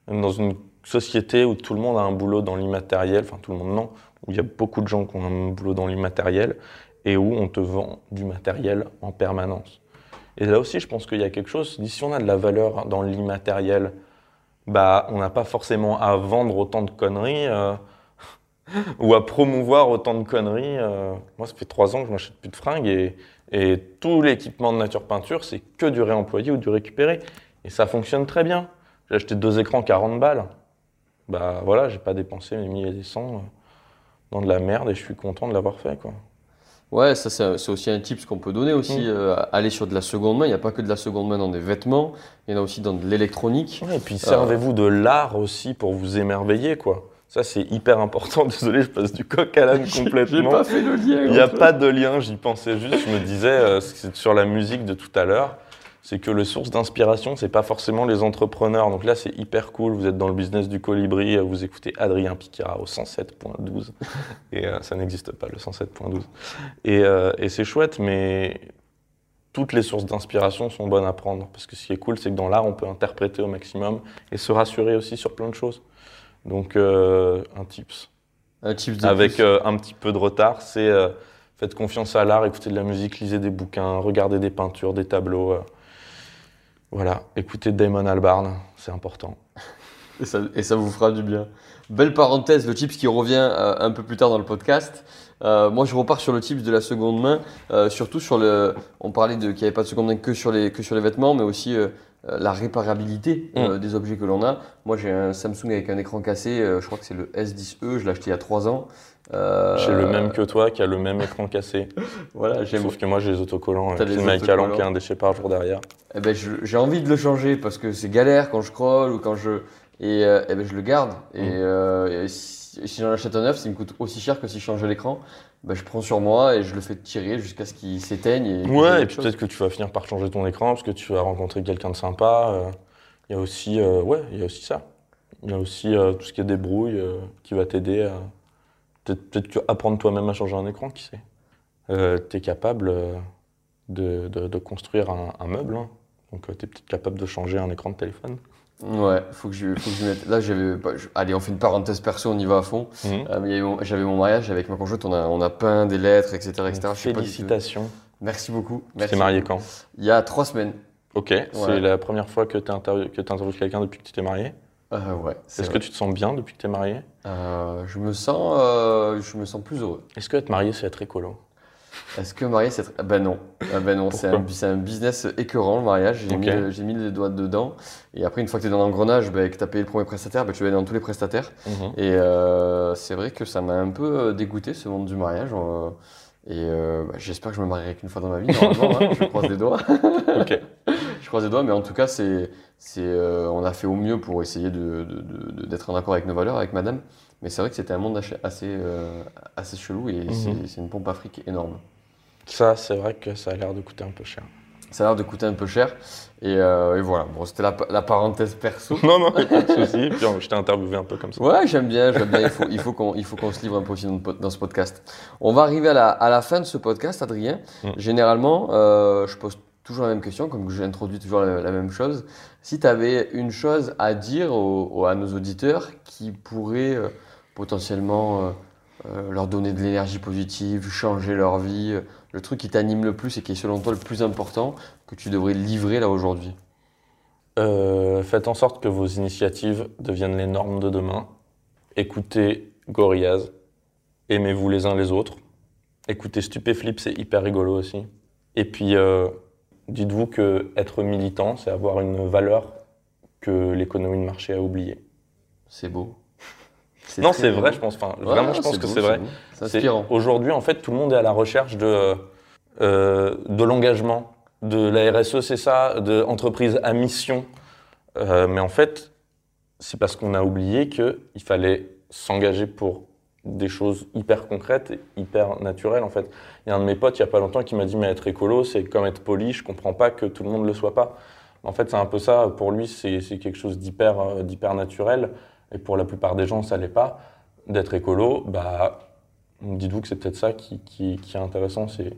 dans une société où tout le monde a un boulot dans l'immatériel, enfin tout le monde non, où il y a beaucoup de gens qui ont un boulot dans l'immatériel et où on te vend du matériel en permanence. Et là aussi, je pense qu'il y a quelque chose, si on a de la valeur dans l'immatériel, bah, on n'a pas forcément à vendre autant de conneries euh, *laughs* ou à promouvoir autant de conneries. Euh. Moi, ça fait trois ans que je m'achète plus de fringues et tout l'équipement de nature peinture, c'est que du réemployé ou du récupéré. Et ça fonctionne très bien. J'ai acheté deux écrans 40 balles. Bah voilà, j'ai pas dépensé mes milliers et des cents euh, dans de la merde et je suis content de l'avoir fait. Quoi. Ouais, ça c'est aussi un tip qu'on peut donner aussi. Mm. Euh, aller sur de la seconde main. Il n'y a pas que de la seconde main dans des vêtements, il y en a aussi dans de l'électronique. et puis servez-vous de l'art aussi pour vous émerveiller. quoi. Ça, c'est hyper important. *laughs* Désolé, je passe du coq à l'âne *laughs* complètement. pas fait le lien. Il n'y a pas de lien, j'y pensais juste. Je me disais, euh, c'est sur la musique de tout à l'heure, c'est que le source d'inspiration, c'est pas forcément les entrepreneurs. Donc là, c'est hyper cool. Vous êtes dans le business du colibri, vous écoutez Adrien Piquera au 107.12. Et euh, ça n'existe pas, le 107.12. Et, euh, et c'est chouette, mais toutes les sources d'inspiration sont bonnes à prendre. Parce que ce qui est cool, c'est que dans l'art, on peut interpréter au maximum et se rassurer aussi sur plein de choses. Donc, euh, un tips Un chips de avec un petit peu de retard, c'est faites confiance à l'art, écoutez de la musique, lisez des bouquins, regardez des peintures, des tableaux. Voilà, écoutez Damon Albarn, c'est important. Et ça, et ça vous fera du bien. Belle parenthèse, le chips qui revient euh, un peu plus tard dans le podcast. Euh, moi, je repars sur le chips de la seconde main, euh, surtout sur le. On parlait de qu'il n'y avait pas de seconde main que sur les que sur les vêtements, mais aussi euh, euh, la réparabilité euh, des objets que l'on a. Moi, j'ai un Samsung avec un écran cassé. euh, je crois que c'est le S10e. Je l'ai acheté il y a 3 ans. Euh, J'ai le même que toi qui a le même écran cassé. *laughs* Voilà, j'aime. Sauf que moi j'ai les autocollants, T'as les autocollants. qui a un déchet par jour derrière. Eh ben, j'ai envie de le changer parce que c'est galère quand je scroll ou quand je. Et euh, eh ben, je le garde. Et, Mm. euh, et si, si j'en achète un neuf, s'il me coûte aussi cher que si je changeais l'écran, ben, je prends sur moi et je le fais tirer jusqu'à ce qu'il s'éteigne. Ouais, et puis peut-être que tu vas finir par changer ton écran parce que tu vas rencontrer quelqu'un de sympa. euh. Il y a aussi, ouais, il y a aussi ça. Il y a aussi tout ce qui est débrouille qui va t'aider à peut-être peut-être que apprendre toi-même à changer un écran, qui sait. tu es capable euh, de, de- de construire un, un meuble, hein. donc tu es peut-être capable de changer un écran de téléphone. Ouais, faut que je, faut que je mette. Là, j'avais. bah, je- Allez, on fait une parenthèse perso, on y va à fond. Mhm. Euh, j'avais mon mariage avec ma conjointe, on a, on a peint des lettres, etc. Félicitations. Merci beaucoup. Tu t'es marié quand? Il y a trois semaines. Ok, Ouais. c'est la première fois que tu interviews quelqu'un depuis que tu t'es marié? Euh, ouais. Est-ce que tu te sens bien depuis que tu es marié? Euh, je me sens, euh, je me sens plus heureux. Est-ce que être marié, c'est être écolo? Est-ce que marié, c'est. Ah Ben non. Ah ben non, c'est un, business écœurant, le mariage. J'ai mis, les doigts dedans. Et après, une fois que tu es dans l'engrenage, ben, que tu as payé le premier prestataire, ben, tu vas aller dans tous les prestataires. Mhm. Et c'est vrai que ça m'a un peu dégoûté, ce monde du mariage. et bah, j'espère que je me marierai qu'une fois dans ma vie, normalement. hein, je croise les doigts. *laughs* Ok. Croise les doigts, mais en tout cas, c'est, c'est, euh, on a fait au mieux pour essayer de, de- de- de- d'être en accord avec nos valeurs, avec madame. Mais c'est vrai que c'était un monde assez, assez, euh, assez chelou et Mhm. c'est, c'est une pompe à fric énorme. Ça, c'est vrai que ça a l'air de coûter un peu cher. Ça a l'air de coûter un peu cher. Et, euh, et voilà, bon, c'était la, la parenthèse perso. *laughs* Non, non, pas de souci. Puis je t'ai interviewé un peu comme ça. Ouais, j'aime bien, j'aime bien. Il faut, il faut qu'on, il faut qu'on se livre un peu aussi dans, ce podcast. On va arriver à la, à la fin de ce podcast, Adrien. Mm. Généralement, euh, je pose toujours la même question, comme j'ai introduit toujours la, même chose. Si tu avais une chose à dire à nos auditeurs qui pourrait euh, potentiellement euh, euh, leur donner de l'énergie positive, changer leur vie, le truc qui t'anime le plus et qui est selon toi le plus important que tu devrais livrer là aujourd'hui? Faites en sorte que vos initiatives deviennent les normes de demain. Écoutez Gorillaz. Aimez-vous les uns les autres. Écoutez Stupéflip, c'est hyper rigolo aussi. Et puis, dites-vous que être militant, c'est avoir une valeur que l'économie de marché a oubliée. C'est beau. *laughs* Non, c'est beau. vrai, je pense. Enfin, Ouais, vraiment, je pense que c'est vrai. C'est. Aujourd'hui, en fait, tout le monde est à la recherche de, euh, de l'engagement, de la RSE, c'est ça, de entreprise à mission. Euh, mais en fait, c'est parce qu'on a oublié qu'il fallait s'engager pour des choses hyper concrètes hyper naturelles, en fait. Il y a un de mes potes, il n'y a pas longtemps, qui m'a dit, mais être écolo, c'est comme être poli, je comprends pas que tout le monde ne le soit pas. En fait, c'est un peu ça. Pour lui, c'est quelque chose d'hyper euh, d'hyper naturel. Et pour la plupart des gens, ça l'est pas. D'être écolo, bah, dites-vous que c'est peut-être ça qui, qui- est intéressant, c'est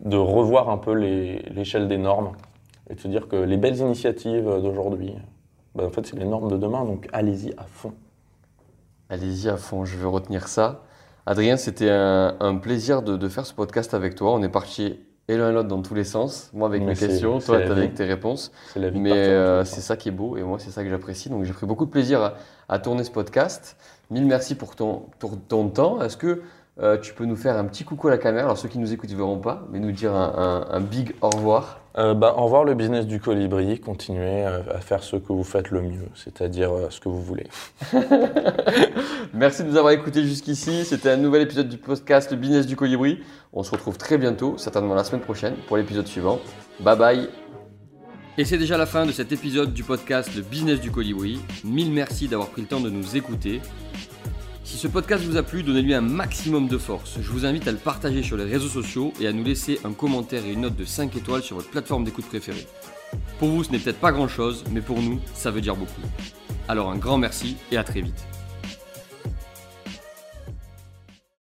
de revoir un peu l'échelle des normes et de se dire que les belles initiatives d'aujourd'hui, bah, en fait, c'est les normes de demain, donc allez-y à fond. Allez-y à fond, je vais retenir ça. Adrien, c'était un, un plaisir de, de faire ce podcast avec toi. On est parti et l'un et l'autre dans tous les sens. Moi avec Mais mes questions, toi avec tes réponses. La vie Mais tous euh, c'est ça qui est beau et moi c'est ça que j'apprécie. Donc j'ai pris beaucoup de plaisir à, à tourner ce podcast. Mille merci pour ton, pour ton temps. Est-ce que euh, tu peux nous faire un petit coucou à la caméra Alors ceux qui nous écoutent ne verront pas, mais nous dire un, un- un big au revoir. Euh, bah, au revoir le business du colibri, continuez à faire ce que vous faites le mieux, c'est-à-dire euh, ce que vous voulez. *laughs* Merci de nous avoir écoutés jusqu'ici. C'était un nouvel épisode du podcast Le Business du Colibri. On se retrouve très bientôt, certainement la semaine prochaine, pour l'épisode suivant. Bye bye. Et c'est déjà la fin de cet épisode du podcast Le Business du Colibri. Mille merci d'avoir pris le temps de nous écouter. Si ce podcast vous a plu, donnez-lui un maximum de force. Je vous invite à le partager sur les réseaux sociaux et à nous laisser un commentaire et une note de 5 étoiles sur votre plateforme d'écoute préférée. Pour vous, ce n'est peut-être pas grand-chose, mais pour nous, ça veut dire beaucoup. Alors un grand merci et à très vite.